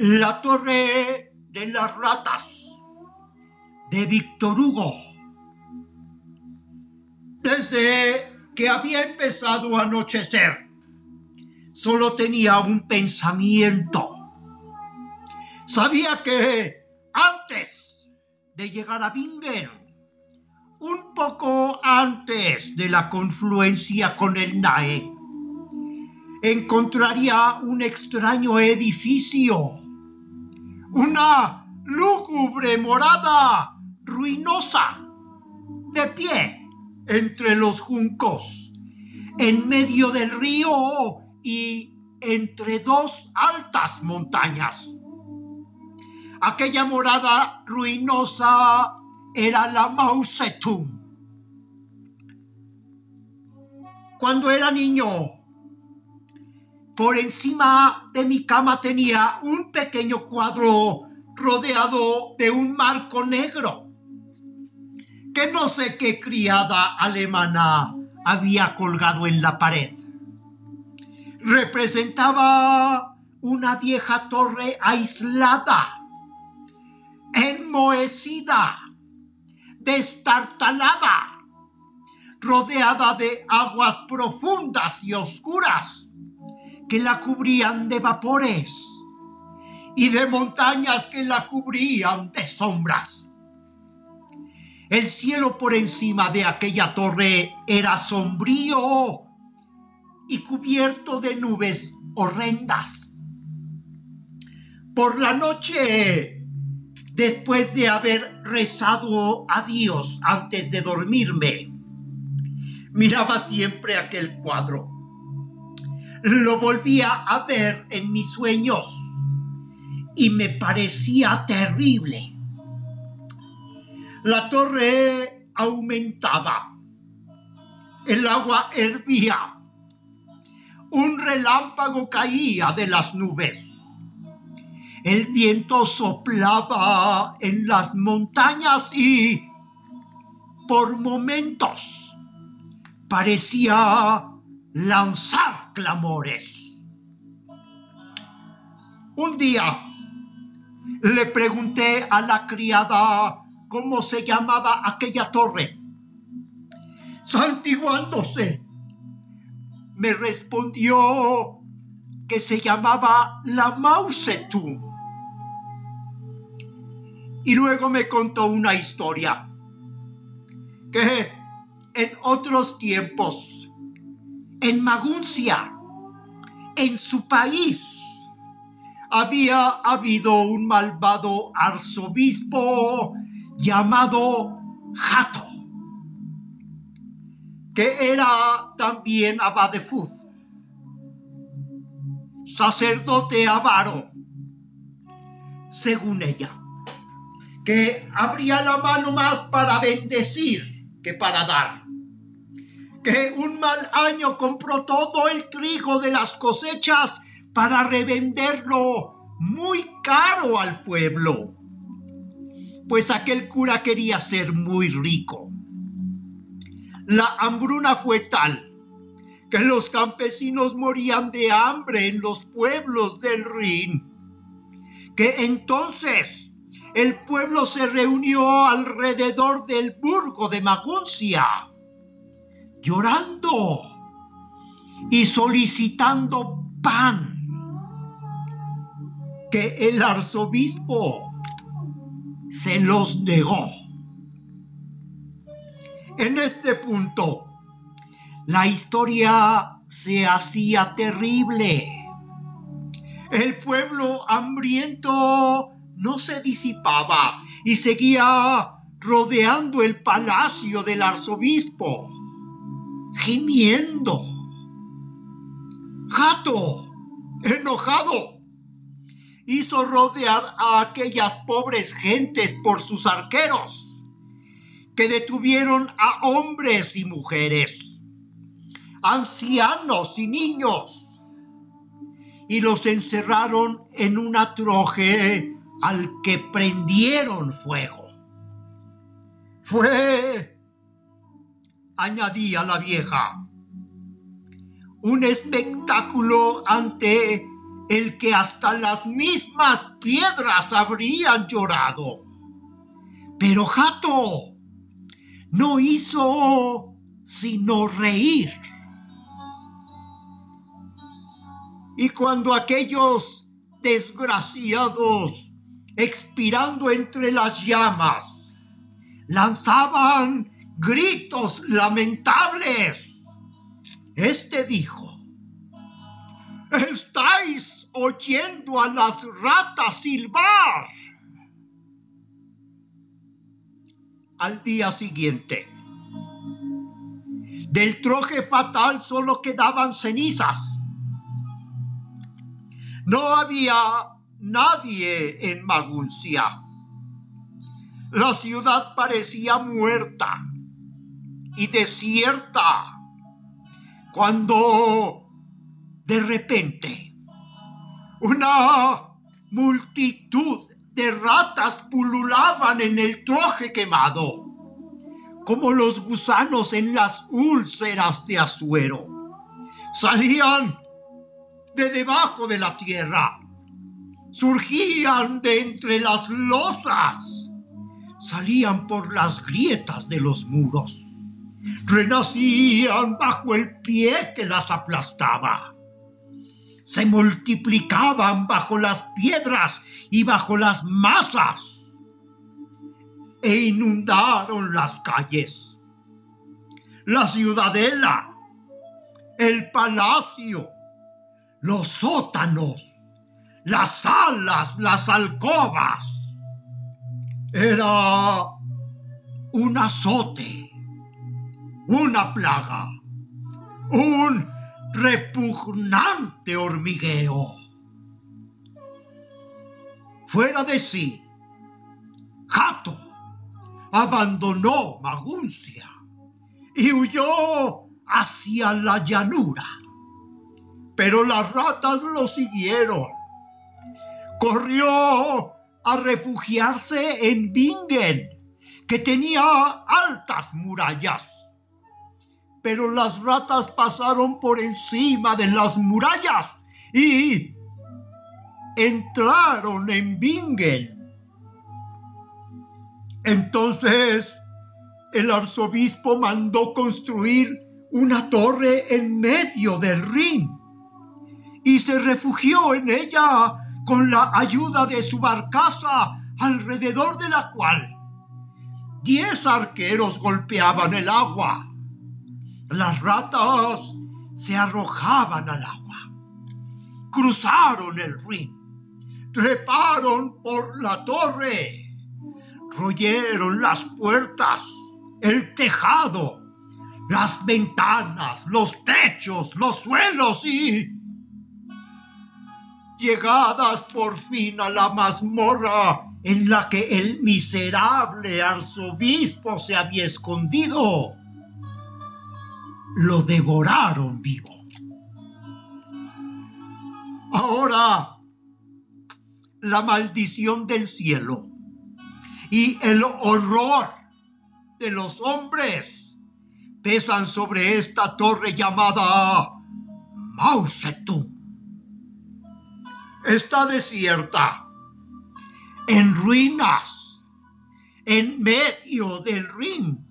La Torre de las Ratas de Víctor Hugo. Desde que había empezado a anochecer, solo tenía un pensamiento. Sabía que antes de llegar a Bingen, un poco antes de la confluencia con el Nae, encontraría un extraño edificio una lúgubre morada ruinosa, de pie entre los juncos, en medio del río y entre dos altas montañas. Aquella morada ruinosa era la Mao Cuando era niño, por encima de mi cama tenía un pequeño cuadro rodeado de un marco negro que no sé qué criada alemana había colgado en la pared. Representaba una vieja torre aislada, enmohecida, destartalada, rodeada de aguas profundas y oscuras que la cubrían de vapores y de montañas que la cubrían de sombras. El cielo por encima de aquella torre era sombrío y cubierto de nubes horrendas. Por la noche, después de haber rezado a Dios antes de dormirme, miraba siempre aquel cuadro lo volvía a ver en mis sueños y me parecía terrible. La torre aumentaba, el agua hervía, un relámpago caía de las nubes, el viento soplaba en las montañas y por momentos parecía lanzar clamores. Un día le pregunté a la criada cómo se llamaba aquella torre. Santiguándose, me respondió que se llamaba la Mausetum. Y luego me contó una historia que en otros tiempos en Maguncia, en su país, había habido un malvado arzobispo llamado Jato, que era también abad de sacerdote avaro, según ella, que abría la mano más para bendecir que para dar que un mal año compró todo el trigo de las cosechas para revenderlo muy caro al pueblo. Pues aquel cura quería ser muy rico. La hambruna fue tal que los campesinos morían de hambre en los pueblos del Rin, que entonces el pueblo se reunió alrededor del burgo de Maguncia llorando y solicitando pan que el arzobispo se los negó. En este punto, la historia se hacía terrible. El pueblo hambriento no se disipaba y seguía rodeando el palacio del arzobispo gimiendo. Jato, enojado, hizo rodear a aquellas pobres gentes por sus arqueros, que detuvieron a hombres y mujeres, ancianos y niños, y los encerraron en una troje al que prendieron fuego. Fue añadía la vieja. Un espectáculo ante el que hasta las mismas piedras habrían llorado. Pero Jato no hizo sino reír. Y cuando aquellos desgraciados, expirando entre las llamas, lanzaban gritos lamentables, este dijo, estáis oyendo a las ratas silbar. Al día siguiente, del troje fatal solo quedaban cenizas. No había nadie en Maguncia. La ciudad parecía muerta y desierta cuando de repente una multitud de ratas pululaban en el troje quemado, como los gusanos en las úlceras de Azuero. Salían de debajo de la tierra, surgían de entre las losas, salían por las grietas de los muros renacían bajo el pie que las aplastaba. Se multiplicaban bajo las piedras y bajo las masas e inundaron las calles, la ciudadela, el palacio, los sótanos, las salas, las alcobas. Era un azote una plaga, un repugnante hormigueo. Fuera de sí, Jato abandonó Maguncia y huyó hacia la llanura. Pero las ratas lo siguieron. Corrió a refugiarse en Bingen, que tenía altas murallas pero las ratas pasaron por encima de las murallas y entraron en Bingen. Entonces el arzobispo mandó construir una torre en medio del Rin y se refugió en ella con la ayuda de su barcaza alrededor de la cual diez arqueros golpeaban el agua. Las ratas se arrojaban al agua, cruzaron el Rin, treparon por la torre, royeron las puertas, el tejado, las ventanas, los techos, los suelos y... Llegadas por fin a la mazmorra en la que el miserable arzobispo se había escondido, lo devoraron vivo. Ahora, la maldición del cielo y el horror de los hombres pesan sobre esta torre llamada Mausetum. Está desierta, en ruinas, en medio del Rin.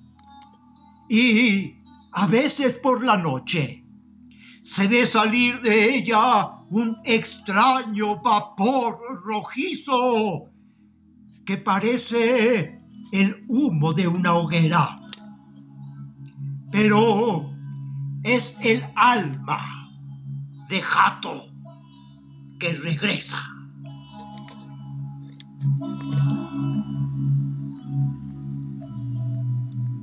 Y a veces por la noche se ve salir de ella un extraño vapor rojizo que parece el humo de una hoguera. Pero es el alma de Jato que regresa.